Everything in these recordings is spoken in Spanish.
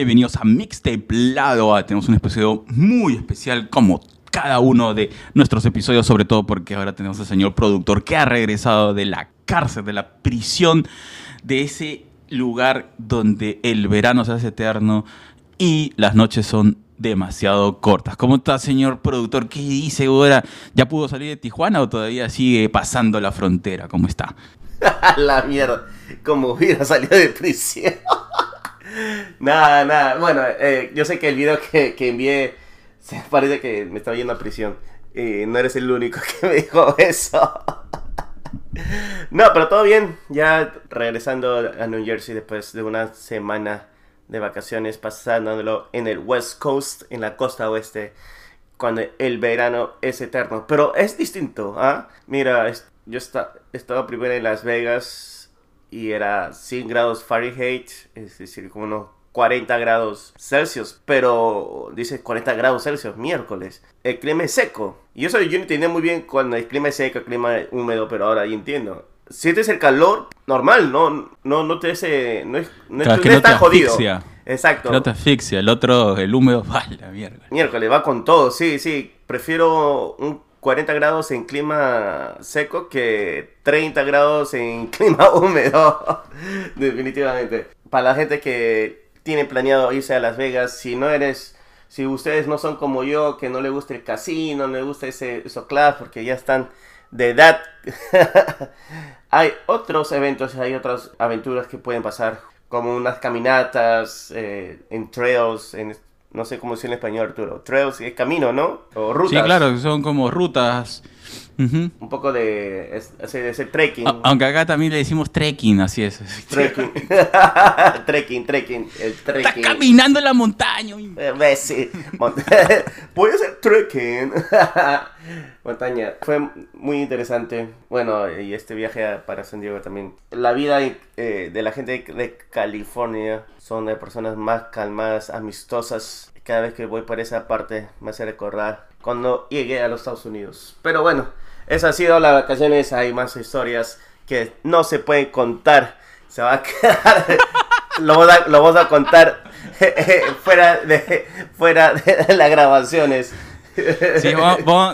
bienvenidos a Mixtape Lado. Tenemos un episodio muy especial como cada uno de nuestros episodios, sobre todo porque ahora tenemos al señor productor que ha regresado de la cárcel, de la prisión, de ese lugar donde el verano se hace eterno y las noches son demasiado cortas. ¿Cómo está, señor productor? ¿Qué dice ahora? ¿Ya pudo salir de Tijuana o todavía sigue pasando la frontera? ¿Cómo está? la mierda, como hubiera salido de prisión. nada, nada. Bueno, eh, yo sé que el video que, que envié se parece que me estaba yendo a prisión. Y no eres el único que me dijo eso. no, pero todo bien. Ya regresando a New Jersey después de una semana de vacaciones, pasándolo en el West Coast, en la costa oeste, cuando el verano es eterno. Pero es distinto, ¿ah? Mira, yo estaba primero en Las Vegas y era 100 grados Fahrenheit, es decir, como unos 40 grados Celsius, pero dice 40 grados Celsius miércoles. El clima es seco. Y eso yo no entendía muy bien cuando el clima es seco, el clima es húmedo, pero ahora ya entiendo. Sientes el calor normal, no, no, no te hace, no, es, no, está jodido. Exacto. No te asfixia, el otro, el húmedo, va la mierda. Miércoles, va con todo, sí, sí. Prefiero un 40 grados en clima seco que 30 grados en clima húmedo. Definitivamente. Para la gente que tiene planeado irse a Las Vegas, si no eres, si ustedes no son como yo, que no le gusta el casino, no le gusta ese, eso class, porque ya están de edad, hay otros eventos, hay otras aventuras que pueden pasar, como unas caminatas eh, en trails, en no sé cómo decir en español, Arturo. Trails es camino, ¿no? O rutas. Sí, claro, son como rutas. Un poco de, ese trekking. aunque acá también le decimos trekking, así es. Trekking. trekking, trekking. El trekking. Está caminando en la montaña. Eh, sí. Voy a hacer trekking. montaña. Fue muy interesante. Bueno, y este viaje para San Diego también. La vida eh, de la gente de California son de personas más calmadas, amistosas. Cada vez que voy por esa parte me hace recordar cuando llegué a los Estados Unidos. Pero bueno, esas han sido las vacaciones. Hay más historias que no se pueden contar. Se va a quedar. lo, vamos a, contar fuera de fuera de las grabaciones. Sí,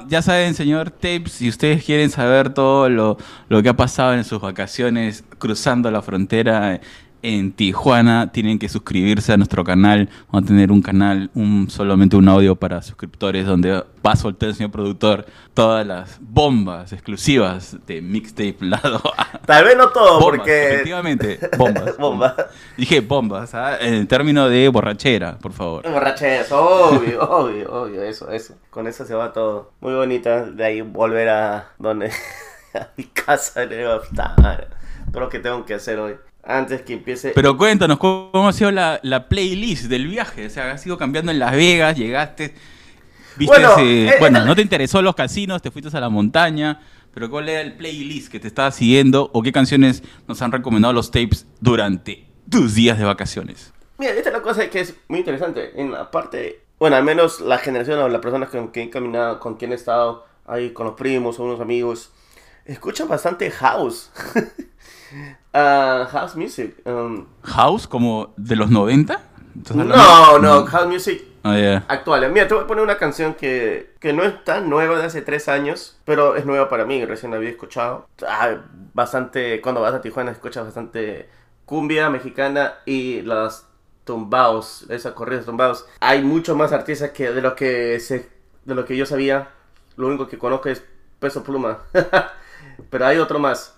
ya saben, señor Tapes, si ustedes quieren saber todo lo, lo, que ha pasado en sus vacaciones cruzando la frontera en Tijuana tienen que suscribirse a nuestro canal. Vamos a tener un canal, un solamente un audio para suscriptores donde va a soltar el señor productor todas las bombas exclusivas de Mixtape Lado Tal vez no todo, porque... Efectivamente, bombas. Dije bombas, ¿ah? en términos de borrachera, por favor. Borrachera, obvio, obvio, obvio, eso, eso. Con eso se va todo. Muy bonita, de ahí volver a donde... a mi casa, de todo lo que tengo que hacer hoy antes que empiece. Pero cuéntanos, ¿cómo ha sido la, playlist del viaje? O sea, has ido cambiando en Las Vegas, llegaste. Viste bueno, eh, bueno no te interesó los casinos, te fuiste a la montaña. Pero ¿cuál era el playlist que te estaba siguiendo o qué canciones nos han recomendado los tapes durante tus días de vacaciones? Mira, esta es la cosa que es muy interesante. En la parte, bueno, al menos la generación o las personas con quien he caminado, con quien he estado ahí con los primos o unos amigos, escuchan bastante house. Ah, house music. Um, ¿House como de los 90? No, no, house music oh, actual. Mira, te voy a poner una canción que, que no es tan nueva de hace tres años, pero es nueva para mí, recién la había escuchado. Ah, bastante, cuando vas a Tijuana escuchas bastante cumbia mexicana y las tumbaos, esas corridas tumbaos. Hay muchos más artistas que de lo que se, de lo que yo sabía. Lo único que conozco es Peso Pluma. pero hay otro más.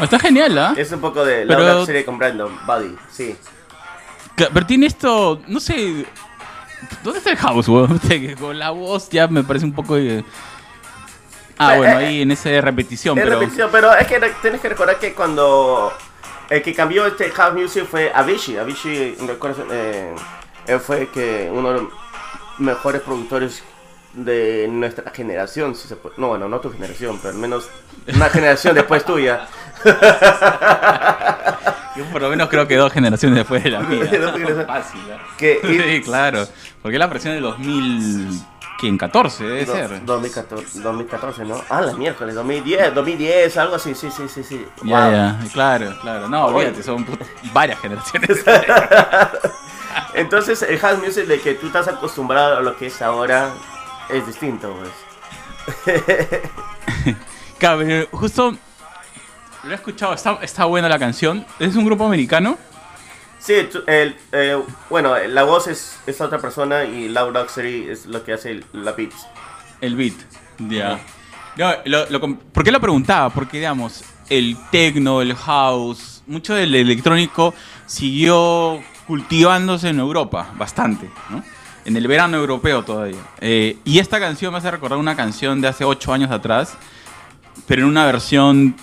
Está genial, ¿ah? Es un poco de la serie con Brandon, Buddy, sí. Pero tiene esto, no sé. ¿Dónde está el house, weón? Con la voz ya me parece un poco. Ah, bueno, eh, ahí en esa repetición. Es pero... repetición, pero es que tienes que recordar que cuando. El que cambió este house music fue Avicii. Avicii, eh, él fue que uno mejores productores de nuestra generación, si se puede. No, bueno, no tu generación, pero al menos una generación después tuya. Yo por lo menos creo que dos generaciones después de la mía. Fácil, ¿eh? Que- Sí, claro. Porque la versión del 2014 debe Do- ser. 2014, 2014, ¿no? Ah, la miércoles, 2010, 2010, algo así, sí, sí, sí, sí. Ya, Wow. ya, claro, claro. No, olvídate, son varias generaciones. Entonces, el house music de que tú estás acostumbrado a lo que es ahora es distinto, pues. Claro, pero justo lo he escuchado, está, está buena la canción. Es un grupo americano. Sí, el, eh, bueno, la voz es, es otra persona y Loud Luxury es lo que hace el- la beats. El beat. Ya. No, lo- lo com- ¿Por qué lo preguntaba? Porque, digamos, el techno, el house, mucho del electrónico siguió cultivándose en Europa, bastante, ¿no? En el verano europeo todavía. Eh, y esta canción me hace recordar una canción de hace ocho años atrás, pero en una versión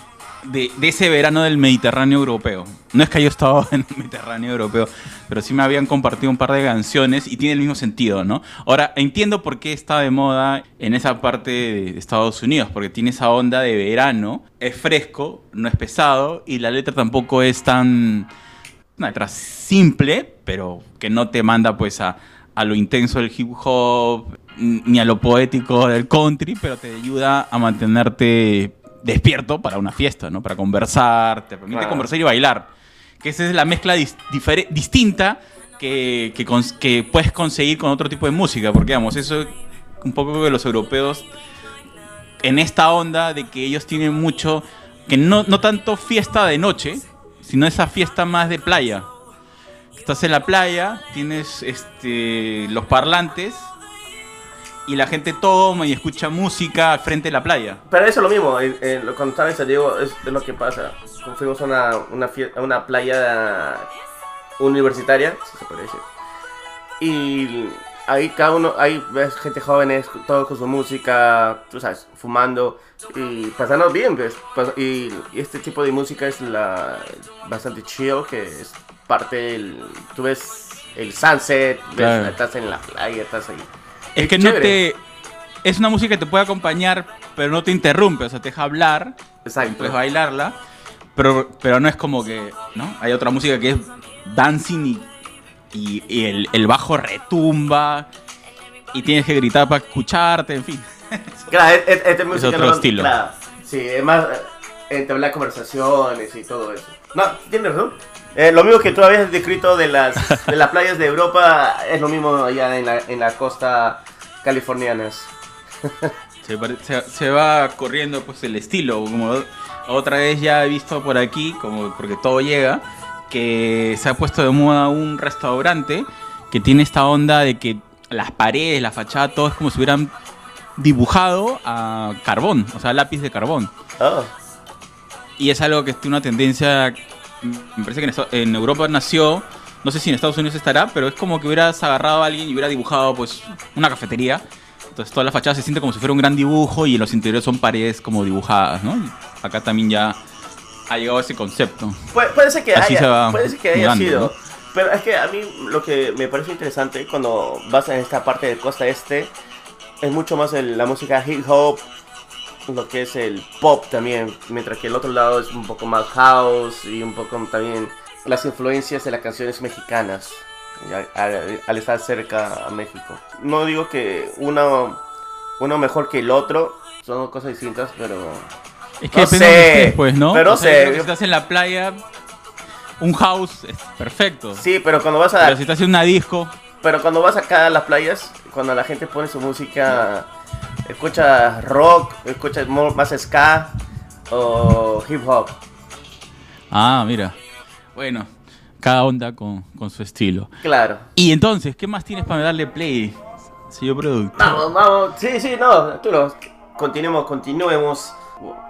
de, de ese verano del Mediterráneo europeo. No es que haya estado en el Mediterráneo europeo, pero sí me habían compartido un par de canciones y tiene el mismo sentido, ¿no? Ahora, entiendo por qué está de moda en esa parte de Estados Unidos, porque tiene esa onda de verano, es fresco, no es pesado y la letra tampoco es tan... Una letra simple, pero que no te manda pues a, a lo intenso del hip hop, ni a lo poético del country, pero te ayuda a mantenerte despierto para una fiesta, ¿no? Para conversar, te permite Claro. conversar y bailar. Que esa es la mezcla dis- distinta que, que, que puedes conseguir con otro tipo de música, porque digamos, eso es un poco que los europeos en esta onda de que ellos tienen mucho, que no, no tanto fiesta de noche, sino esa fiesta más de playa. Estás en la playa, tienes este, los parlantes y la gente toma y escucha música frente a la playa. Pero eso es lo mismo, cuando estaba en San Diego es, es lo que pasa. Fuimos a una, una, a una playa universitaria, si se puede decir. Y ahí cada uno, ahí ves gente jóvenes, todos con su música, tú sabes, fumando y pasando bien, pues. Pas- Y, y este tipo de música es la bastante chill, que es parte del... Tú ves el sunset, ves- estás en la playa, estás ahí. Es que no te... Es una música que te puede acompañar, pero no te interrumpe, o sea, te deja hablar, Exacto. puedes bailarla, pero, pero no es como que, ¿no? Hay otra música que es dancing y, y- y el, el bajo retumba y tienes que gritar para escucharte, en fin. Claro, e- e- este música otro estilo. Claro, sí, es más eh, entablar conversaciones y todo eso. No, tienes razón. Eh, lo mismo que tú habías descrito de las, de las playas de Europa es lo mismo allá en la, en la costa californianas. Se, pare- se- se va corriendo pues el estilo, como otra vez ya he visto por aquí, como porque todo llega, que se ha puesto de moda un restaurante que tiene esta onda de que las paredes, la fachada, todo es como si hubieran dibujado a carbón, o sea, lápiz de carbón. Oh, Y es algo que tiene una tendencia, me parece que en, Esta- en Europa nació, no sé si en Estados Unidos estará, pero es como que hubieras agarrado a alguien y hubiera dibujado pues una cafetería. Entonces toda la fachada se siente como si fuera un gran dibujo y en los interiores son paredes como dibujadas, ¿no? Y acá también ya ha llegado ese concepto. puede, puede ser que Así haya, va puede ser que haya mudando, sido. ¿no? Pero es que a mí lo que me parece interesante cuando vas en esta parte de costa este es mucho más el- la música hip hop, lo que es el pop también, mientras que el otro lado es un poco más house y un poco también las influencias de las canciones mexicanas al, al estar cerca a México. No digo que uno, uno mejor que el otro, son cosas distintas, pero Es que No depende sé, de pues, ¿no? pero O sea, sé, Si estás en la playa, un house es perfecto. sí, pero cuando vas a Pero si estás en una disco, Pero cuando vas acá a las playas, cuando la gente pone su música, escucha rock, escucha mo- más ska o hip hop. ah, mira. Bueno, cada onda con, con su estilo. Claro. Y entonces, ¿qué más tienes para darle play, señor productor? Vamos, vamos. Sí, sí, no, Arturo. Continuemos, continuemos.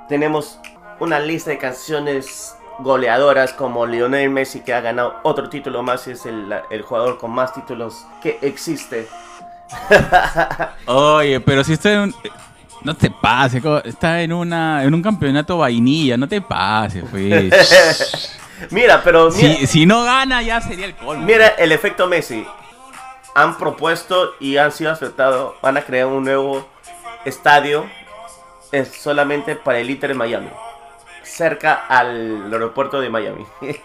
Tenemos una lista de canciones goleadoras como Lionel Messi que ha ganado otro título más y es el, el jugador con más títulos que existe. Oye, pero si está en un... No te pases, está en una en un campeonato vainilla, no te pases, pues. Mira, pero mira, si, si no gana ya sería el colmo. mira el efecto Messi. han propuesto y han sido aceptados, van a crear un nuevo estadio es solamente para el Inter de Miami, cerca al aeropuerto de Miami.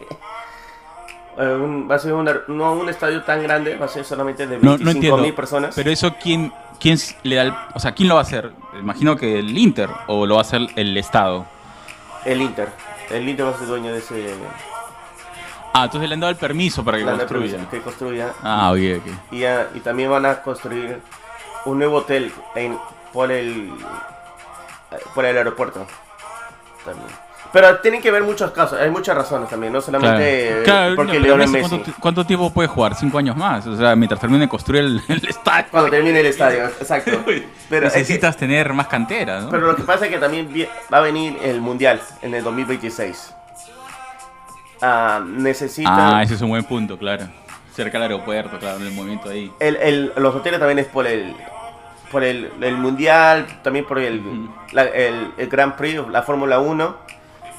Eh, un- va a ser un, no un estadio tan grande, va a ser solamente de No, 25 no entiendo. mil personas. Pero eso, ¿quién, quién le da el- O sea, ¿quién lo va a hacer? Imagino que el Inter o lo va a hacer el Estado. El Inter. El Inter va a ser dueño de ese. Ah, entonces le han dado el permiso para que la- construya. que construya. Ah, ok, ok. Y, ah, y también van a construir un nuevo hotel en, por el por el aeropuerto. También. Pero tienen que ver muchos casos, hay muchas razones también, no solamente Claro. Porque no, Lionel Messi. ¿cuánto, cuánto tiempo puede jugar? ¿Cinco años más? O sea, mientras termine de construir el, el estadio. Cuando termine el estadio, exacto. Pero es que- Necesitas tener más cantera, ¿no? Pero lo que pasa es que también va a venir el Mundial en el 2026. Ah, necesita... Ah, ese es un buen punto, claro. Cerca del aeropuerto, claro, en el movimiento ahí. El, el- los hoteles también es por el por el, el mundial, también por el, la- el, el Grand Prix, la Fórmula 1,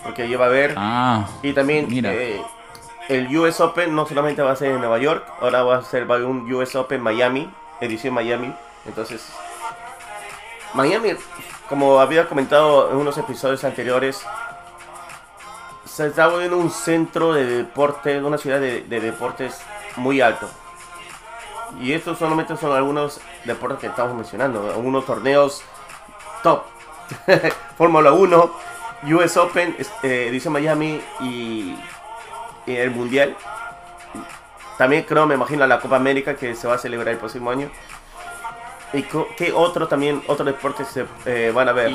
porque lleva a ver. Ah, y también mira. eh, el US Open no solamente va a ser en Nueva York, ahora va a ser va a haber un US Open Miami, edición Miami. Entonces, Miami, como había comentado en unos episodios anteriores, se está volviendo un centro de deporte, una ciudad de, de deportes muy alto. Y estos solamente son algunos deportes que estamos mencionando, algunos torneos top. Fórmula 1, US Open, eh, edición Miami y, el Mundial. También creo, me imagino, la Copa América que se va a celebrar el próximo año. ¿Y qué otro también, otros deportes se eh, van a ver?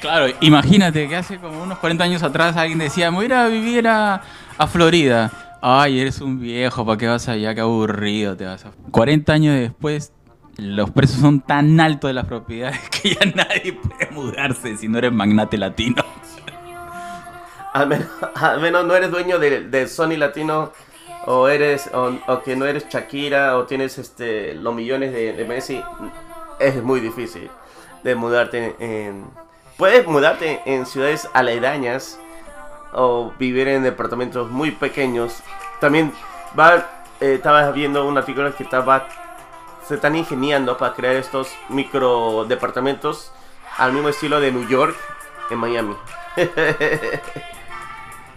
Claro, imagínate que hace como unos 40 años atrás alguien decía, me voy a ir a vivir a, a Florida. Ay, eres un viejo, ¿para qué vas allá? Qué aburrido te vas a... 40 años después, los precios son tan altos de las propiedades que ya nadie puede mudarse si no eres magnate latino. Al menos, al menos no eres dueño de, Sony Latino o eres o, o que no eres Shakira o tienes este los millones de, Messi. Es muy difícil de mudarte en... Puedes mudarte en ciudades aledañas o vivir en departamentos muy pequeños. También va, eh, viendo un artículo que estaba, se están ingeniando para crear estos micro departamentos al mismo estilo de New York en Miami.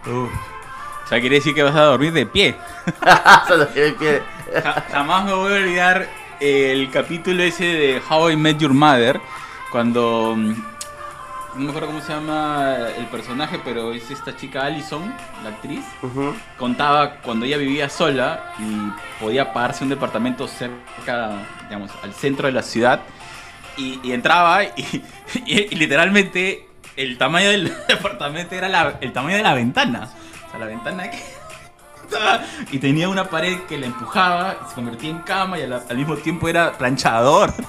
O sea, quiere decir que vas a dormir de pie. Jamás me voy a olvidar el capítulo ese de How I Met Your Mother, cuando... No me acuerdo cómo se llama el personaje, pero es esta chica Allison, la actriz. Ujú. Contaba cuando ella vivía sola y podía pagarse un departamento cerca, digamos, al centro de la ciudad. Y, y entraba y, y- y literalmente el tamaño del departamento era la- el tamaño de la ventana. O sea, la ventana que... estaba- Y tenía una pared que la empujaba, se convertía en cama y al, al mismo tiempo era planchador.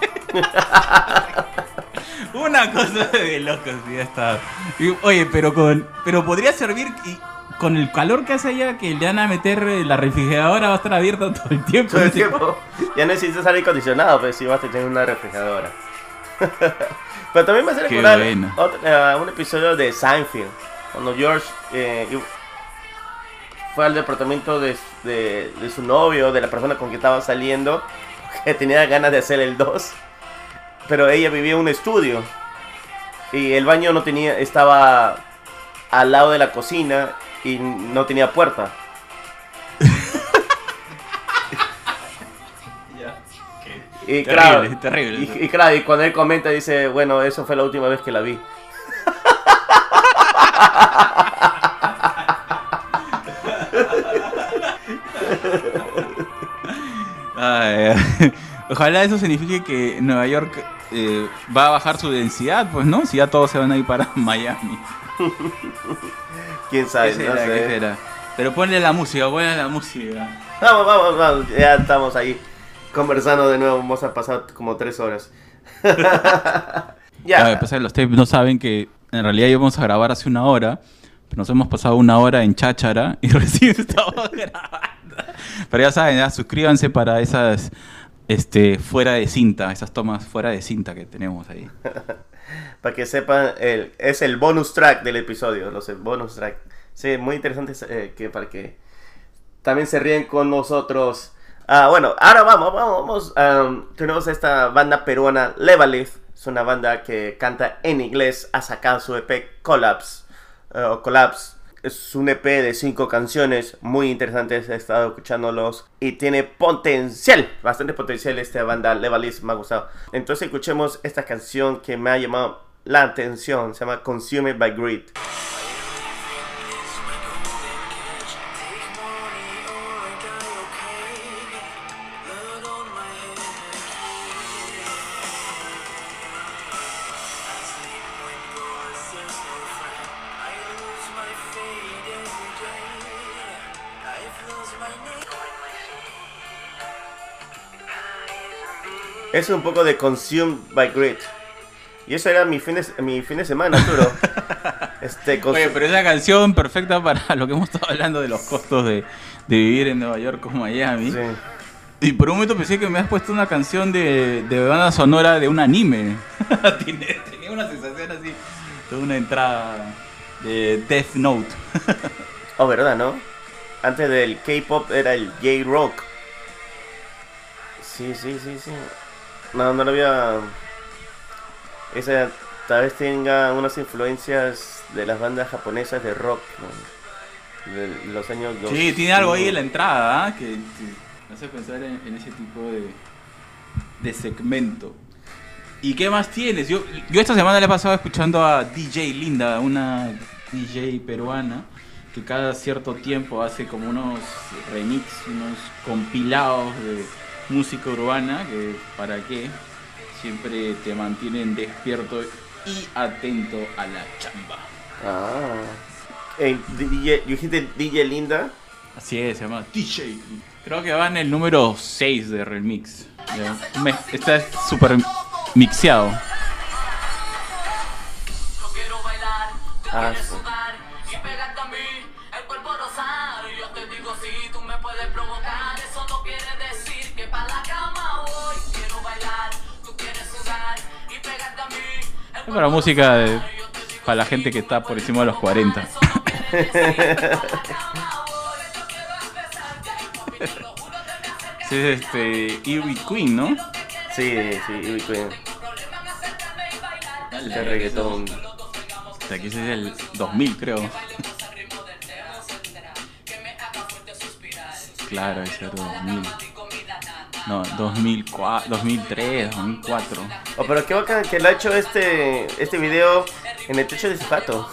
Una cosa de locos, ya está. Y, Oye, pero con pero podría servir y con el calor que hace allá que le van a meter eh, la refrigeradora va a estar abierta todo el tiempo. Todo el tiempo. Ya no necesitas aire acondicionado, pero sí vas a tener una refrigeradora. pero también me hace recordar otro- eh, un episodio de Seinfeld. Cuando George eh, fue al departamento de, de- de su novio, de la persona con que estaba saliendo, que tenía ganas de hacer el 2. Pero ella vivía en un estudio. Y el baño no tenía, estaba al lado de la cocina y no tenía puerta. Y Terrible, claro, terrible. Y, y claro, y cuando él comenta dice, bueno, eso fue la última vez que la vi. Ay, ojalá eso signifique que Nueva York eh, va a bajar su densidad, pues no, si ya todos se van a ir para Miami. ¿Quién sabe? ¿Qué No será? sé. ¿Qué será? Pero ponle la música, ponle la música. Vamos, vamos, vamos. Ya estamos ahí conversando de nuevo. Vamos a pasar como tres horas. Ya, que los tapes no saben que en realidad íbamos a grabar hace una hora, pero nos hemos pasado una hora en cháchara y recién estamos grabando. Pero ya saben, ya suscríbanse para esas este fuera de cinta, esas tomas fuera de cinta que tenemos ahí. Para que sepan, el, es el bonus track del episodio. Los bonus track. Sí, muy interesante eh, que para que también se ríen con nosotros. Ah, bueno, ahora vamos, vamos, vamos. tenemos esta banda peruana, Levalith. Es una banda que canta en inglés. Ha sacado su EP Collapse. Eh, o Collapse. Es un EP de cinco canciones muy interesantes. He estado escuchándolos y tiene potencial, bastante potencial esta banda. Levalith me ha gustado. Entonces escuchemos esta canción que me ha llamado la atención. Se llama Consumed by Greed. Es un poco de Consumed by Greed. Y eso era mi fin de, mi fin de semana, Arturo. este, Oye, pero es la canción perfecta para lo que hemos estado hablando de los costos de, de vivir en Nueva York como Miami. Sí. Y por un momento pensé que me has puesto una canción de, de banda sonora de un anime. Tenía una sensación así, de una entrada de Death Note. oh, ¿verdad, no? Antes del K-pop era el J-Rock. Sí, sí, sí, sí. No, no lo había. Esa tal vez tenga unas influencias de las bandas japonesas de rock, de los años Sí, tiene algo ahí en la entrada ¿ah? que, me hace pensar en, ese tipo de, de segmento. ¿Y qué más tienes? Yo, yo esta semana le he pasado escuchando a DJ Linda, una DJ peruana, que cada cierto tiempo hace como unos remix, unos compilados de música urbana, que para qué, siempre te mantienen despierto y atento a la chamba. Ah. El DJ, dijiste DJ Linda? Así es, se llama DJ. Creo que va en el número 6 de remix. está súper mixeado. Ah, sí. Es para música de, para la gente que está por encima de los 40. sí, es este. Ivy Queen, ¿no? Sí, sí, Ivy Queen. El reggaetón. Aquí es el 2000, creo. Claro, ese era 2000. No, 2004, 2003, 2004. Oh, pero qué bacán que lo ha hecho este, este video en el techo de zapato.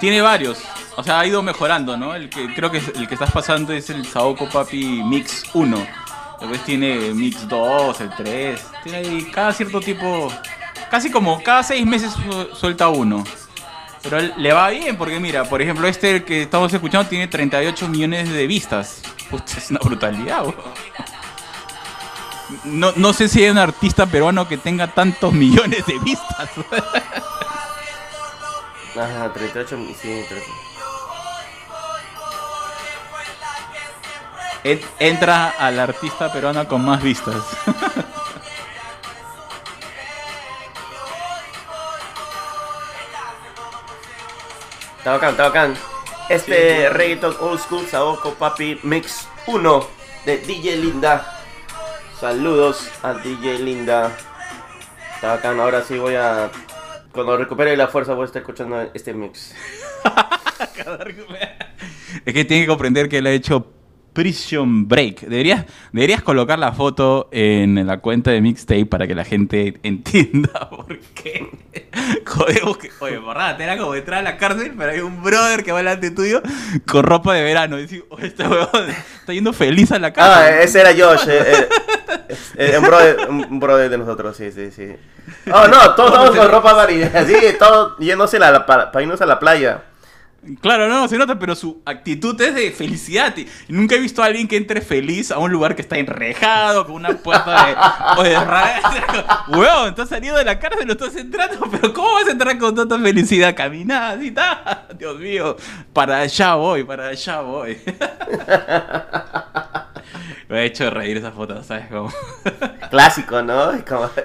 Tiene varios. O sea, ha ido mejorando, ¿no? El que creo que el que estás pasando es el Saoko Papi Mix 1. Después tiene Mix 2, el 3. Tiene ahí cada cierto tipo. Casi como cada seis meses suelta uno. Pero le va bien porque mira, por ejemplo, este que estamos escuchando tiene 38 millones de vistas. Puta, es una brutalidad, no, no sé si hay un artista peruano que tenga tantos millones de vistas. Ajá, 38, sí, Entra al artista peruano con más vistas. Está bacán, está bacán. Este reggaeton old school Saoko Papi Mix 1 de DJ Linda. Saludos a DJ Linda. Está bacán, ahora sí voy a... Cuando recupere la fuerza voy a estar escuchando este mix. es que tiene que comprender que él ha hecho Prison Break. Deberías, deberías colocar la foto en la cuenta de Mixtape para que la gente entienda por qué. Jodemos que. Oye, borrada, era como detrás de la cárcel, pero hay un brother que va delante tuyo con ropa de verano. Y decís, oye, este huevón está yendo feliz a la cárcel. Ah, ese era Josh. Eh, eh, un, brother, un brother de nosotros, sí, sí, sí. Oh, no, todos estamos con ropa varilla. Así, todos yéndose la, para, para irnos a la playa. Claro, no, se nota, pero su actitud es de felicidad. Y nunca he visto a alguien que entre feliz a un lugar que está enrejado, con una puerta de. o Weón, estás saliendo de la cárcel, lo estás entrando, pero ¿cómo vas a entrar con tanta felicidad? Caminada, así, está. Dios mío, para allá voy, para allá voy. Me ha hecho reír esa foto, ¿sabes cómo? Clásico, ¿no?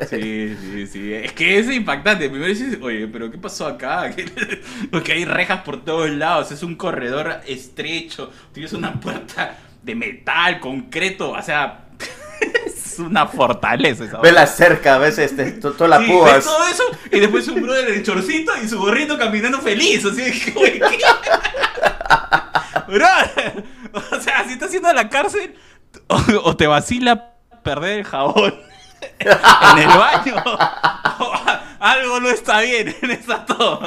Sí, sí, sí. Es que es impactante. Primero dices, oye, pero ¿qué pasó acá? Porque hay rejas por todos lados, es un corredor estrecho, tienes una puerta de metal, concreto, o sea, es una fortaleza esa Ve la cerca, ves este, to- toda la Sí, púa. ves todo eso y después un brother en chorcito y su gorrito caminando feliz. Así de. Brother, o sea, si estás yendo a la cárcel o, o te vacila perder el jabón en el baño, o algo no está bien en esa todo.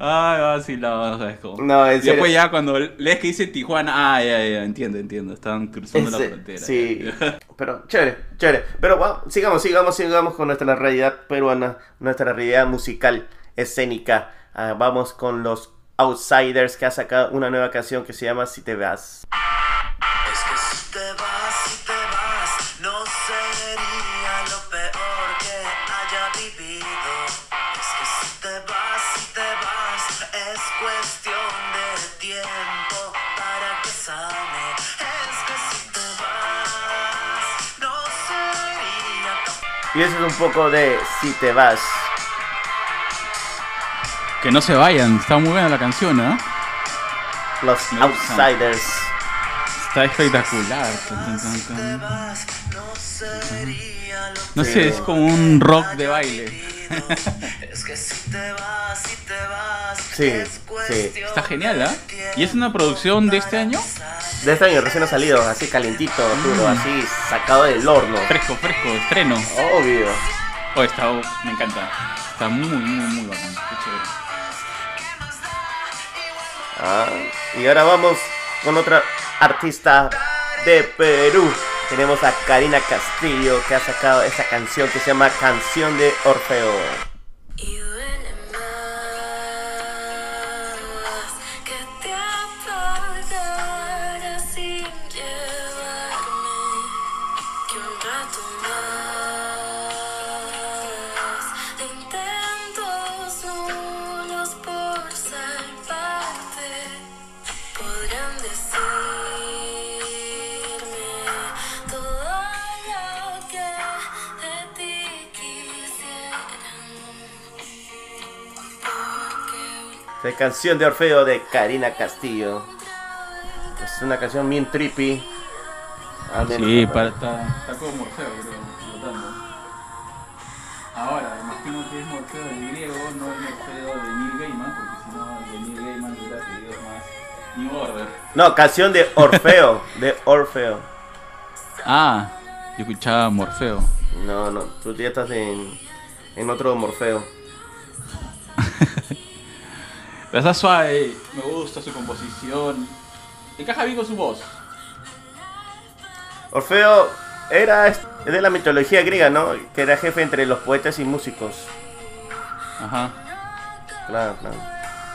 Ay, vacilado, ¿sabes cómo? No, en después ya cuando lees que dice Tijuana, ah, ya, ya, entiendo, entiendo, están cruzando la frontera. Sí, pero chévere, chévere. Pero bueno, sigamos, sigamos, sigamos con nuestra realidad peruana, nuestra realidad musical, escénica. Ah, vamos con los Outsiders que ha sacado una nueva canción que se llama Si te vas. Es que si te vas, si te vas, no sería lo peor que haya vivido. Es que si te vas, si te vas, es cuestión de tiempo para que sane. Es que si te vas, no sería. Y eso es un poco de Si te vas. Que no se vayan, está muy buena la canción, ¿ah? Los Me gusta. Outsiders. Está espectacular. No No sé, es como un rock de baile. Es que si te vas, si te vas, Sí, es sí. cuestión Está genial, ¿ah? ¿Y es una producción de este año? De este año recién ha salido, así calentito, duro, así sacado del horno. Fresco, fresco, estreno. Obvio. Oh, está, me encanta. Está muy, muy, muy bacán. Qué chévere. Ah, y ahora vamos con otra artista de Perú. Tenemos a Karina Castillo que ha sacado esta canción que se llama Canción de Orfeo. La canción de Orfeo de Karina Castillo. Es una canción bien trippy. Al menos Sí, para- para, está, está como Morfeo, creo, flotando. Ahora, imagino que es Morfeo del griego, no es Morfeo de Neil Gaiman, porque si no, de Neil Gaiman hubiera pedido más New Order. No, canción de Orfeo. de Orfeo. Ah, yo escuchaba Morfeo. No, no, tú ya estás en, en otro Morfeo. Pero está suave, me gusta su composición. Encaja bien con su voz. Orfeo era es de la mitología griega, ¿no? Que era jefe entre los poetas y músicos. Ajá. Claro, claro.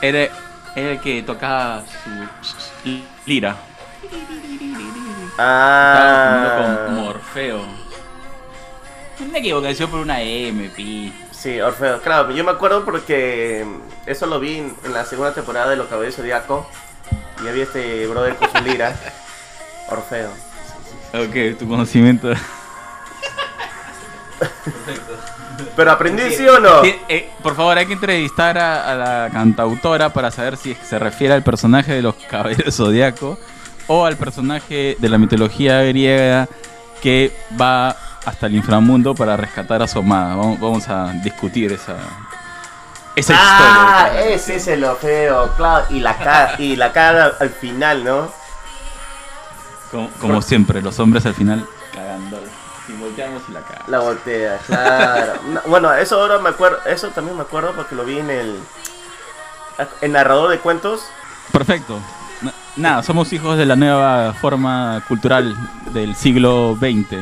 Era, era el que tocaba su, lira. Estaba confundido con Ah, Morfeo. Una equivocación por una M, pi. Sí, Orfeo. Claro, yo me acuerdo porque eso lo vi en, en la segunda temporada de Los Caballeros Zodíaco. Y había este brother con su lira. Orfeo. Ok, tu conocimiento. ¿Pero aprendí sí o no? Sí, eh, por favor, hay que entrevistar a, a la cantautora para saber si se refiere al personaje de los Caballeros Zodíaco o al personaje de la mitología griega que va hasta el inframundo para rescatar a su amada. Vamos, vamos a discutir esa, esa Ah, historia. ese es el Orfeo, claro. Y la cara, y la cara al final, ¿no? Como, como siempre, los hombres al final cagándola. Si volteamos y la cagamos. La voltea, claro. No, bueno, eso ahora me acuerdo, eso también me acuerdo porque lo vi en el el narrador de cuentos. Perfecto. Na- Nada, somos hijos de la nueva forma cultural del siglo XX.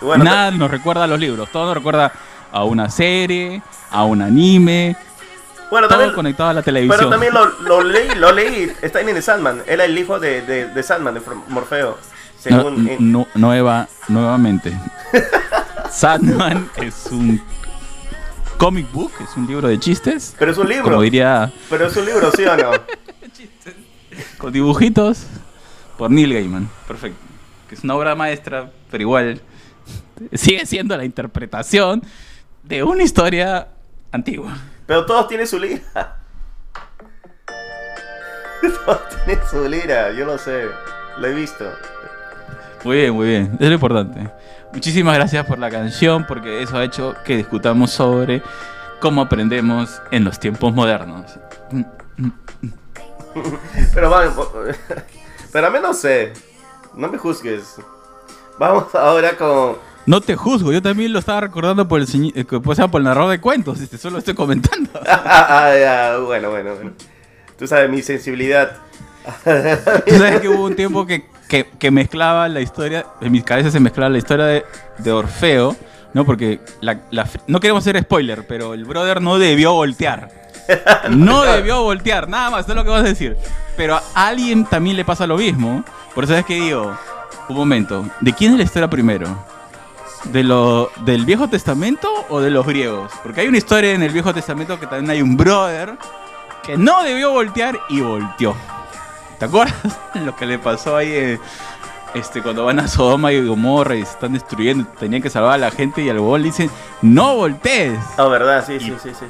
Bueno, Nada nos recuerda a los libros, todo nos recuerda a una serie, a un anime, bueno todo también, conectado a la televisión. pero también lo, lo leí, lo leí, está en el Sandman, era el hijo de, de, de Sandman, de Morfeo. No, Según en- no- nueva, nuevamente. Sandman es un comic book, es un libro de chistes, pero es un libro, como diría, pero es un libro, ¿sí o no? con dibujitos por Neil Gaiman. Perfecto. Que es una obra maestra, pero igual sigue siendo la interpretación de una historia antigua. Pero todos tienen su liga. Todo tiene su lira, yo lo sé. Lo he visto. Muy bien, muy bien. Es lo importante. Muchísimas gracias por la canción, porque eso ha hecho que discutamos sobre cómo aprendemos en los tiempos modernos. Pero vamos. Pero a mí no sé. No me juzgues. Vamos ahora con. No te juzgo, yo también lo estaba recordando por el, sea, por el narrador de cuentos, este, solo estoy comentando. Ah, ya, bueno, bueno, bueno. Tú sabes mi sensibilidad. Tú sabes que hubo un tiempo que, que, que mezclaba la historia, en mis cabezas se mezclaba la historia de, de Orfeo, ¿no? Porque la- la- no queremos hacer spoiler, pero el brother no debió voltear. No debió voltear, nada más, eso es lo que vas a decir. Pero a alguien también le pasa lo mismo. Por eso es que digo, un momento, ¿de quién es la historia primero? ¿De lo, ¿Del Viejo Testamento o de los griegos? Porque hay una historia en el Viejo Testamento que también hay un brother que no debió voltear y volteó. ¿Te acuerdas lo que le pasó ahí eh, este, cuando van a Sodoma y Gomorra y se están destruyendo? Tenían que salvar a la gente y al bol le dicen, no voltees. Oh, ¿verdad? Sí, sí, sí, sí.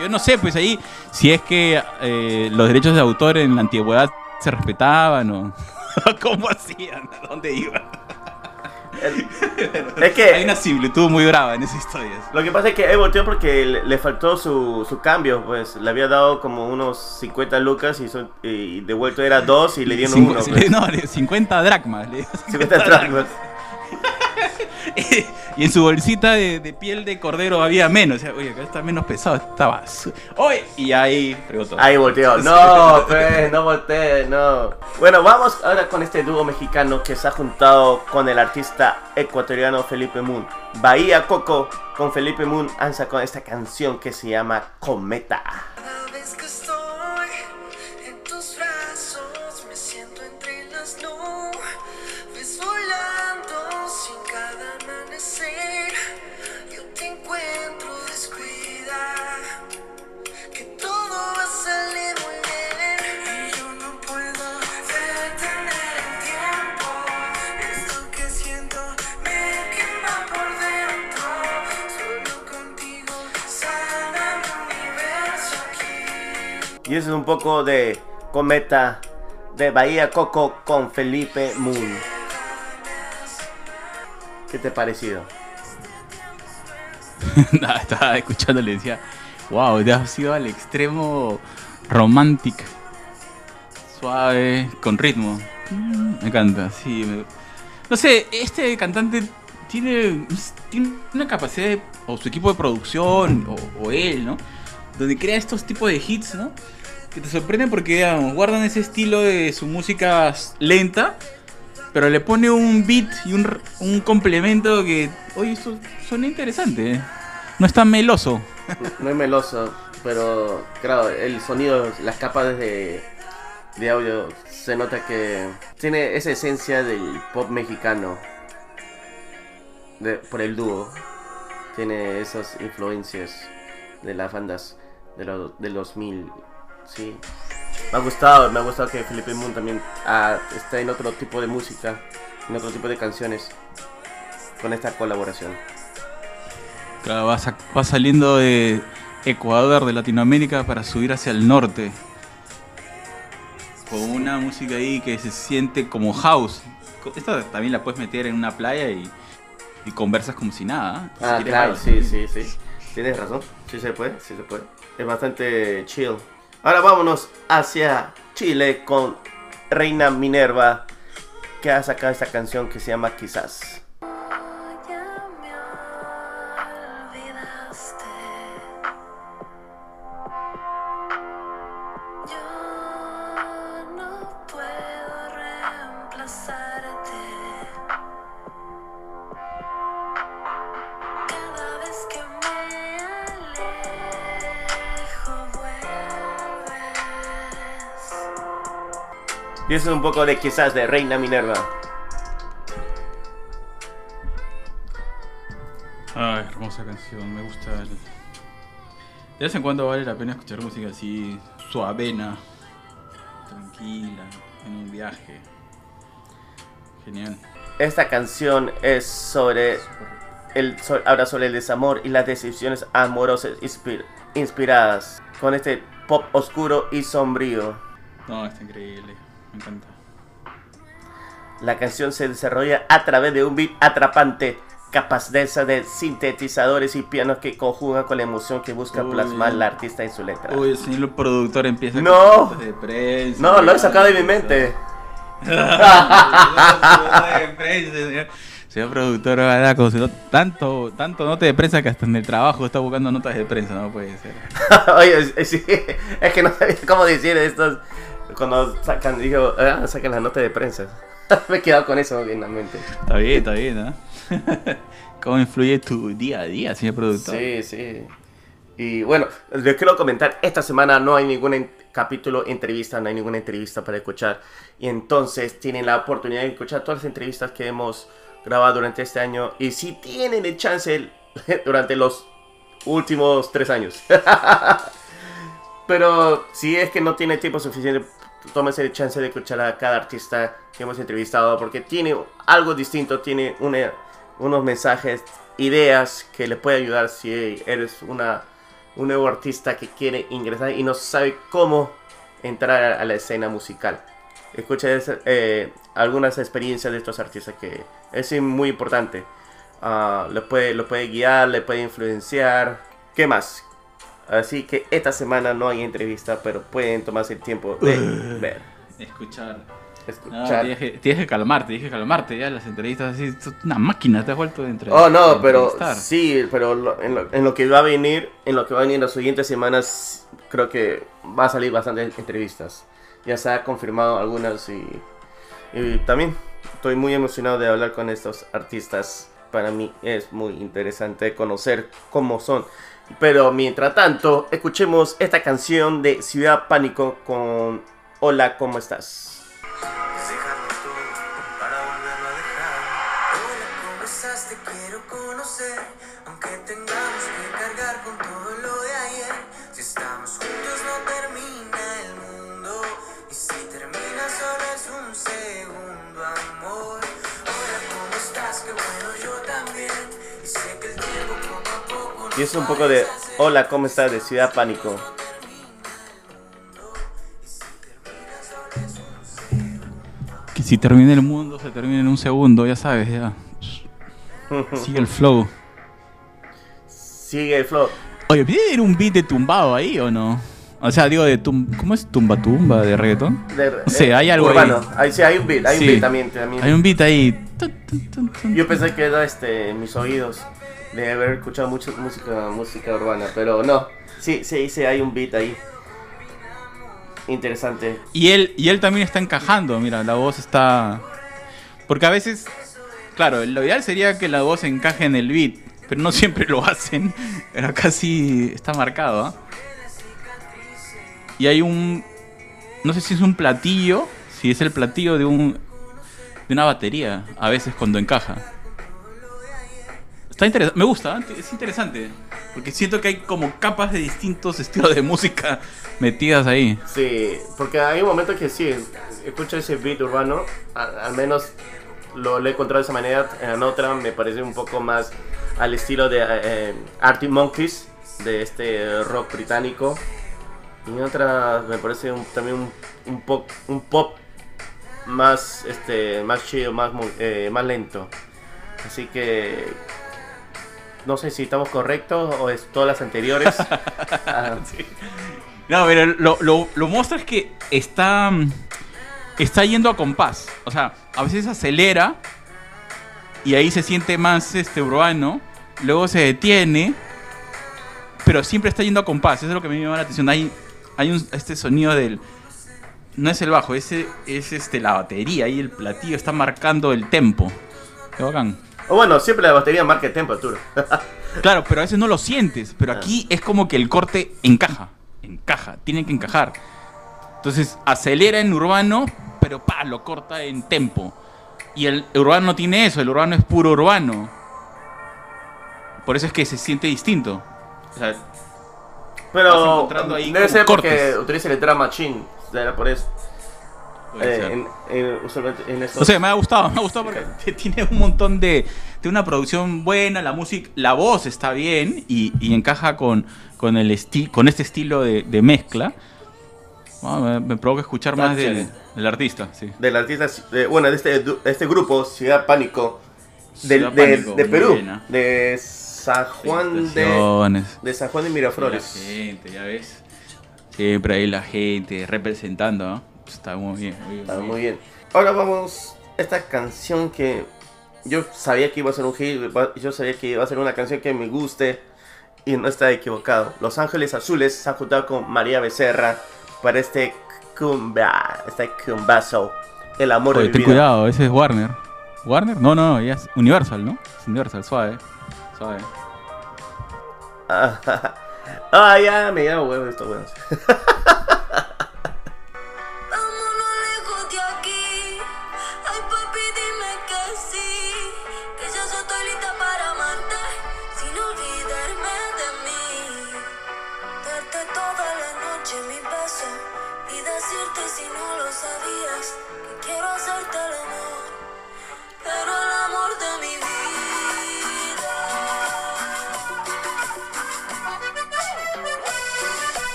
Yo no sé, pues ahí, si es que eh, los derechos de autor en la antigüedad se respetaban o cómo hacían, a dónde iban. Es que- Hay una similitud muy brava en esa historia. Lo que pasa es que él volteó porque le, faltó su, su cambio, pues le había dado como unos 50 lucas y, son- y devuelto era dos y le dieron uno. pues. no, 50 dracmas. le dio 50 dracmas. Y en su bolsita de, de piel de cordero había menos. O sea, oye, acá está menos pesado, estaba. ¡Oye! Y ahí. Ahí volteó. No, pues, no volteé, no. Bueno, vamos ahora con este dúo mexicano que se ha juntado con el artista ecuatoriano Felipe Moon. Bahía Coco con Felipe Moon han sacado esta canción que se llama Cometa. Y eso es un poco de Cometa de Bahía Coco con Felipe Moon. ¿Qué te ha parecido? Nada, estaba escuchando le decía, wow, te has ido al extremo romántico. Suave, con ritmo. Mm, Me encanta, sí. No sé, este cantante tiene, tiene una capacidad, de- o su equipo de producción, o, o él, ¿no? Donde crea estos tipos de hits, ¿no? Que te sorprenden porque, guardan ese estilo de su música lenta, pero le pone un beat y un, un complemento que, oye, esto suena interesante. ¿eh? No es tan meloso. No es meloso, pero claro, el sonido, las capas de, de audio, se nota que tiene esa esencia del pop mexicano. De, por el dúo. Tiene esas influencias de las bandas de los del 2000. Sí. Me ha gustado, me ha gustado que Felipe Moon también ah, está en otro tipo de música, en otro tipo de canciones, con esta colaboración. Claro, va, sa- va saliendo de Ecuador, de Latinoamérica, para subir hacia el norte. Con una música ahí que se siente como house. Esta también la puedes meter en una playa y, y conversas como si nada. Ah, quieres claro, bailar. sí, sí, sí. Tienes razón. Sí se puede, sí se puede. Es bastante chill. Ahora vámonos hacia Chile con Reina Minerva, que ha sacado esta canción que se llama Quizás. Y eso es un poco de Quizás de Reina Minerva. Ay, hermosa canción, me gusta. el- De vez en cuando vale la pena escuchar música así suavena, tranquila, en un viaje. Genial. Esta canción es sobre el so- habla sobre el desamor y las decisiones amorosas inspir- inspiradas con este pop oscuro y sombrío. No, está increíble. Me encanta. La canción se desarrolla a través de un beat atrapante, capaz de sintetizadores y pianos que conjugan con la emoción que busca Uy. plasmar la artista en su letra. Uy, el señor productor empieza No. con de prensa. No, lo he sacado de mi mente. Señor. Productor, Badaco, tanto, tanto nota de prensa que hasta en el trabajo está buscando notas de prensa, no puede ser. Oye, es, es- sí, es que no sabía cómo decir estos. Cuando sacan, digo, ah, sacan las notas de prensa. Me he quedado con eso en la mente. Está bien, está bien, ¿no? ¿Cómo influye tu día a día, señor productor? Sí, sí. Y bueno, les quiero comentar, esta semana no hay ningún en- capítulo entrevista, no hay ninguna entrevista para escuchar. Y entonces tienen la oportunidad de escuchar todas las entrevistas que hemos grabado durante este año. Y si tienen el chance durante los últimos tres años. Pero si es que no tiene tiempo suficiente, tómese el chance de escuchar a cada artista que hemos entrevistado porque tiene algo distinto, tiene unos mensajes, ideas que le puede ayudar si eres una, un nuevo artista que quiere ingresar y no sabe cómo entrar a, la escena musical. Escucha eh, algunas experiencias de estos artistas que es muy importante. Lo, puede, lo puede guiar, le puede influenciar. ¿Qué más? Así que esta semana no hay entrevista, pero pueden tomarse el tiempo de ver, Escuchar. No, escuchar. tienes, que, tienes que calmarte, tienes que calmarte ya las entrevistas así. Una máquina te has vuelto de entre- Oh, no, de pero entrevistar. sí, pero lo- en, lo, en lo que va a venir, en lo que va a venir en las siguientes semanas, creo que va a salir bastantes entrevistas. Ya se ha confirmado algunas y, y también estoy muy emocionado de hablar con estos artistas. Para mí es muy interesante conocer cómo son. Pero mientras tanto, escuchemos esta canción de Ciudad Pánico con Hola, ¿cómo estás? Te quiero conocer. Aunque tengamos que cargar con todo lo de ayer. Y es un poco de Hola, ¿cómo estás? de Ciudad Pánico. Que si termina el mundo, se termina en un segundo, ya sabes, ya. Sigue el flow. Sigue el flow. Oye, ¿tiene un beat de tumbado ahí o no? O sea, digo, de tum ¿cómo es tumba tumba de reggaetón? De- No sé, hay algo urbano. ahí. Ahí sí, hay un beat, hay Sí. un beat también. también. Hay un beat ahí. Yo pensé que era este, en mis oídos de haber escuchado mucha música, música urbana, pero no. Sí, sí, sí, hay un beat ahí. Interesante. Y él, y él también está encajando, mira, la voz está... Porque a veces, claro, lo ideal sería que la voz encaje en el beat, pero no siempre lo hacen, pero casi está marcado, ¿ah? Y hay un... No sé si es un platillo, si es el platillo de un... De una batería, a veces cuando encaja. Está interesante, me gusta, ¿eh? es interesante. Porque siento que hay como capas de distintos estilos de música metidas ahí. Sí, porque hay un momento que sí, escucho ese beat urbano, al menos lo, lo he encontrado de esa manera. En otra me parece un poco más al estilo de eh, Arctic Monkeys, de este rock británico. Y en otra me parece un- también un, un pop, un pop más, este, más chido, más, eh, más lento. Así que no sé si estamos correctos o es todas las anteriores. Ah, No, pero lo, lo, lo muestra es que está, mm, está yendo a compás. O sea, a veces acelera y ahí se siente más este urbano. Luego se detiene, pero siempre está yendo a compás. Eso es lo que me llama la atención. Hay, hay un, este sonido del. No es el bajo, ese es este, la batería y el platillo está marcando el tempo. Qué bacán. O bueno, siempre la batería marca el tempo, Arturo. Claro, pero a veces no lo sientes. Pero aquí es como que el corte encaja. Encaja, tiene que encajar. Entonces acelera en urbano, pero pa, lo corta en tempo. Y el urbano no tiene eso, el urbano es puro urbano. Por eso es que se siente distinto. O sea, Vas Pero debe ser porque utiliza el drum machine. Era por eso. Eh, en, en- usualmente en esos- O sea, me ha gustado, me ha gustado porque tiene un montón de. Tiene una producción buena, la música, la voz está bien y, y encaja con, con, el esti- con este estilo de, de mezcla. Ah, me, me provoca escuchar más del, del artista, sí. Del artista, de- bueno, de este, este grupo, Ciudad Pánico, del- Ciudad de, Pánico, de muy Perú, de San Juan de, de San Juan de La Miraflores. gente, ya ves. Siempre ahí la gente representando, ¿no? Está muy bien, muy. Está muy bien. Ahora vamos, esta canción que yo sabía que iba a ser un hit, yo sabía que iba a ser una canción que me guste y no está equivocado. Los Ángeles Azules se han juntado con María Becerra para este cumba, este cumbazo, el amor Oye, de ten mi vida. cuidado, ese es Warner. ¿Warner? No, no, ya es Universal, ¿no? Es Universal, suave. Suave. Ah, ya, me llamo huevo esto, huevos.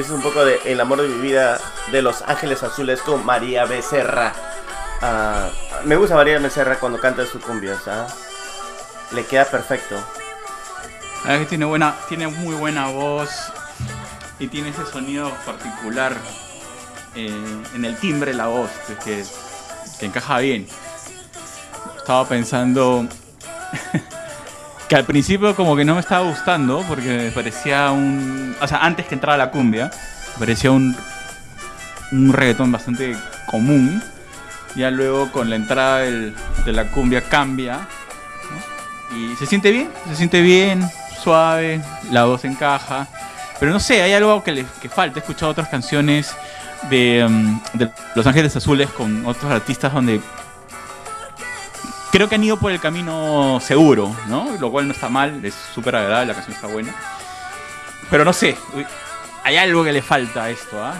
es un poco de El amor de mi vida de Los Ángeles Azules con María Becerra. Ah, me gusta María Becerra cuando canta sus cumbias, ¿ah? Le queda perfecto. Tiene buena, tiene muy buena voz y tiene ese sonido particular eh, en el timbre la voz que encaja bien. Estaba pensando que al principio como que no me estaba gustando porque parecía un, o sea, antes que entrara la cumbia, parecía un un reggaetón bastante común. Ya luego con la entrada del- de la cumbia cambia y se siente bien, se siente bien, suave, la voz encaja. Pero no sé, hay algo que le que falta. He escuchado otras canciones de, mm, de Los Ángeles Azules con otros artistas donde creo que han ido por el camino seguro, ¿no? Lo cual no está mal, es súper agradable, la canción está buena. Pero no sé, hay algo que le falta a esto, ¿ah?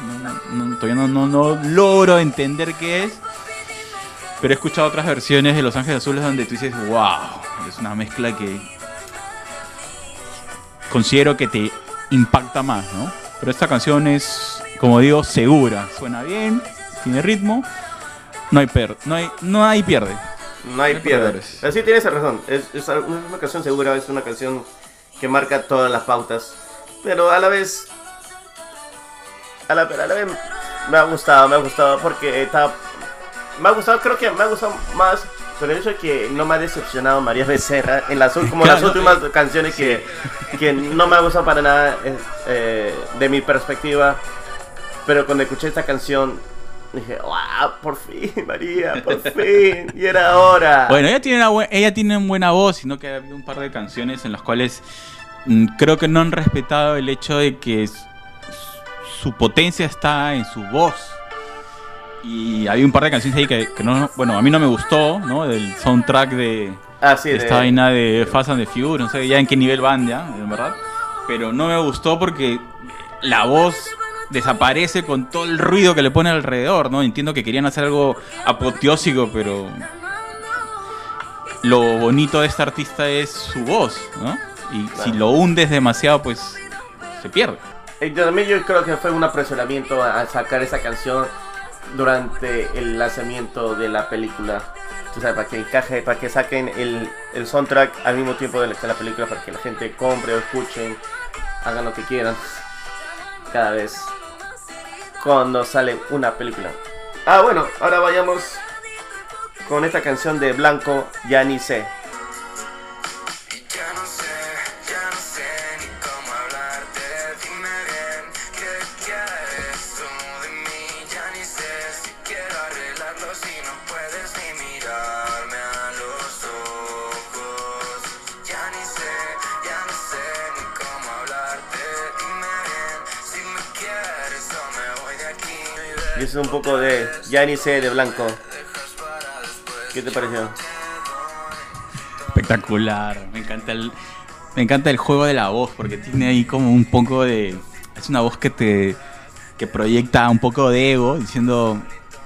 No, no, todavía no, no, no logro entender qué es. Pero he escuchado otras versiones de Los Ángeles Azules donde tú dices, wow, es una mezcla que considero que te impacta más, ¿no? Pero esta canción es, como digo, segura, suena bien, tiene ritmo, no hay per no hay, no hay pierde. No hay No hay pierde. perdedores. Así tienes razón. Es, es una canción segura, es una canción que marca todas las pautas. Pero a la vez. A la, a la vez me ha gustado, me ha gustado porque está. Me ha gustado, creo que me ha gustado más. Pero el hecho de que no me ha decepcionado María Becerra en las, como las últimas canciones que, que no me ha gustado para nada eh, eh, de mi perspectiva. Pero cuando escuché esta canción dije, ¡wow! Por fin, María, por fin. Y era hora. Bueno, ella tiene, una ella tiene una buena voz, sino que ha habido un par de canciones en las cuales mm, creo que no han respetado el hecho de que su potencia está en su voz. Y había un par de canciones ahí que, que no, bueno, a mí no me gustó, ¿no? Del soundtrack de, Ah, sí, de de- esta vaina de Fast and the Furious, no sé ya en qué nivel van ya, en verdad. Pero no me gustó porque la voz desaparece con todo el ruido que le pone alrededor, ¿no? Entiendo que querían hacer algo apoteósico, pero lo bonito de este artista es su voz, ¿no? Y si lo hundes demasiado, pues se pierde. Yo también yo creo que fue un apresuramiento a, sacar esa canción durante el lanzamiento de la película. Tú sabes, para que encaje, para que saquen el, el soundtrack al mismo tiempo de la, de la película, para que la gente compre o escuchen, hagan lo que quieran. Cada vez cuando sale una película. Ah, bueno, ahora vayamos con esta canción de Blanco, Ya poco de Ya ni sé de Blanco. ¿Qué te pareció? Espectacular, me encanta el me encanta el juego de la voz porque tiene ahí como un poco de es una voz que te que proyecta un poco de ego diciendo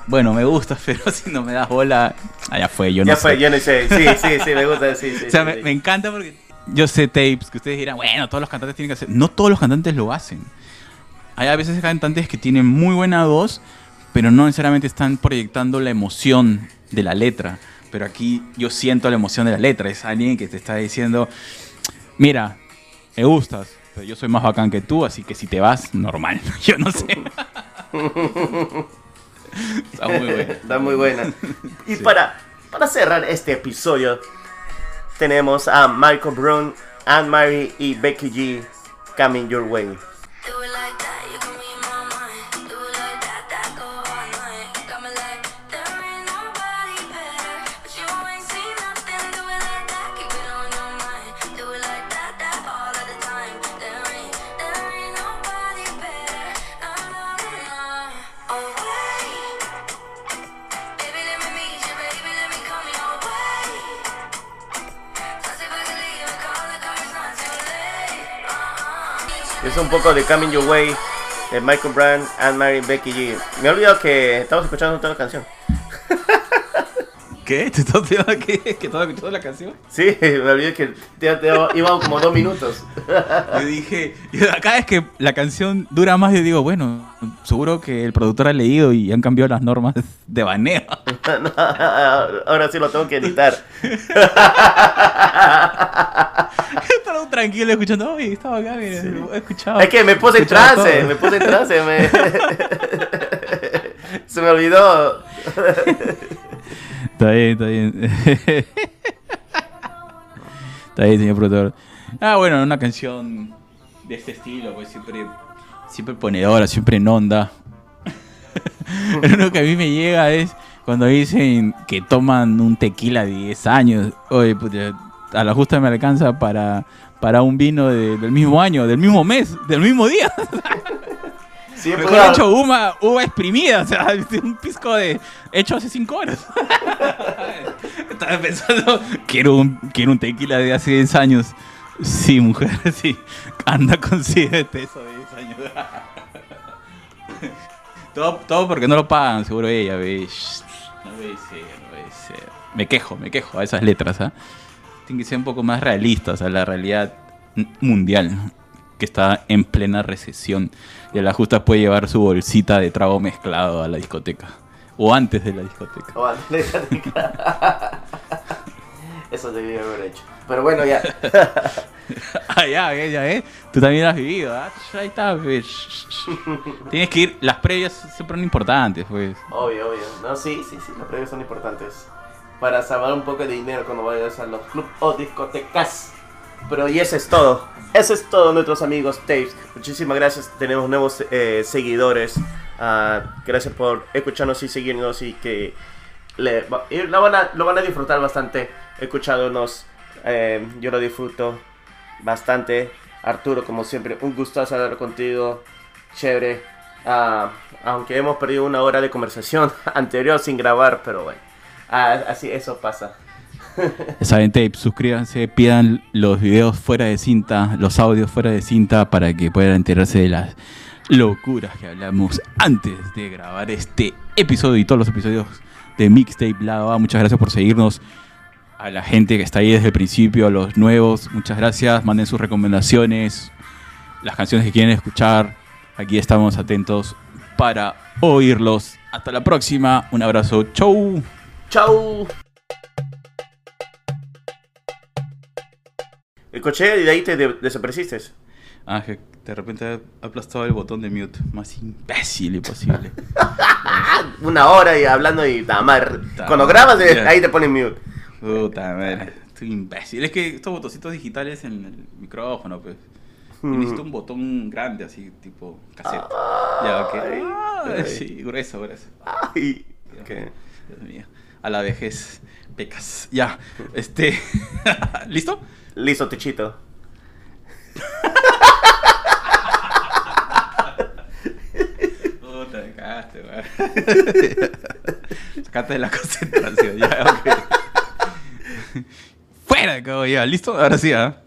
bueno, me gusta, pero si no me das bola, allá fue, yo no ya sé. fue, ya no sé. Sí, sí, sí, me gusta. Sí, sí, O sea, sí, me, sí. me encanta porque yo sé tapes que ustedes dirán, bueno, todos los cantantes tienen que hacer. No todos los cantantes lo hacen. Hay a veces cantantes que tienen muy buena voz, pero no necesariamente están proyectando la emoción de la letra. Pero aquí yo siento la emoción de la letra. Es alguien que te está diciendo, mira, me gustas, pero yo soy más bacán que tú, así que si te vas, normal. Yo no sé. Está muy bueno. Está muy buena. Y para, para cerrar este episodio, tenemos a Michael Brown, Anne Marie y Becky G coming your way. Es un poco de Coming Your Way de Michael Brand, Anne Marie y Becky G. Me he olvidado que estamos escuchando toda la canción. ¿Qué? ¿Te estás diciendo que, que estás escuchando la canción? Sí, me olvidé que te, te- iba como dos minutos. Yo dije, cada vez que la canción dura más, yo digo, bueno, seguro que el productor ha leído y han cambiado las normas de baneo. Ahora sí lo tengo que editar. Tranquilo escuchando, oye, estaba acá, mira, he escuchado. Es que me puse en trance, todo". me puse en trance. me- Se me olvidó. Está bien, está bien. está bien, señor productor. Ah, bueno, una canción de este estilo, pues siempre, siempre ponedora, siempre en onda. Lo único que a mí me llega es cuando dicen que toman un tequila de 10 años. Oye, puta, a la justa me alcanza para, para un vino de- del mismo año, del mismo mes, del mismo día. Siempre Mejor hecho uva, uva exprimida, o sea, un pisco de hecho hace 5 horas. Estaba pensando, quiero un, quiero un tequila de hace 10 años. Sí, mujer, sí. Anda, consíguete eso de 10 años. todo, todo porque no lo pagan, seguro ella, ve. Shh, No puede ser, no puede ser. Me quejo, me quejo a esas letras, ¿ah? Tienen que ser un poco más realistas a la realidad mundial que está en plena recesión y a la justa puede llevar su bolsita de trago mezclado a la discoteca o antes de la discoteca. Oh, déjate acá. Eso debía haber hecho. Pero bueno, ya. ah, ya, ya, ¿eh? Tú también has vivido, ¿ah? Ahí está, pues. Tienes que ir, las previas siempre son importantes, pues. Obvio, obvio. No, sí, sí, sí. Los premios son importantes. Para salvar un poco de dinero cuando vayas a los clubs o discotecas. Pero y eso es todo. Eso es todo, nuestros amigos Tapes. Muchísimas gracias. Tenemos nuevos eh, seguidores. Ah, gracias por escucharnos y seguirnos y que le, y lo, van a, lo van a disfrutar bastante escuchándonos. Eh, yo lo disfruto bastante. Arturo, como siempre, un gustazo hablar contigo. Chévere. Ah, aunque hemos perdido una hora de conversación anterior sin grabar, pero bueno. Ah, así, eso pasa. Saben, tape, suscríbanse, pidan los videos fuera de cinta, los audios fuera de cinta para que puedan enterarse de las locuras que hablamos antes de grabar este episodio y todos los episodios de Mixtape Lado A. Muchas gracias por seguirnos. A la gente que está ahí desde el principio, a los nuevos, muchas gracias. Manden sus recomendaciones, las canciones que quieren escuchar. Aquí estamos atentos para oírlos. Hasta la próxima. Un abrazo. Chau. ¡Chau! El coche y de ahí te de- desapareciste. Ah, que de repente ha aplastado el botón de mute. Más imbécil imposible. Una hora y hablando y nada más. Ta Cuando grabas, ahí te ponen mute. Puta madre. Estoy imbécil. Es que estos botoncitos digitales en el micrófono, pues. Y necesito un botón grande, así, tipo cassette. ya, ok. Ay, Ah, sí, grueso, grueso. Ay. Dios mío. A la vejez, pecas. Ya, este. ¿Listo? Listo, techito. Puta, cagaste. Sacate de la concentración, ya, ok. Fuera, cabrón, ya, ¿listo? Ahora sí, ¿ah?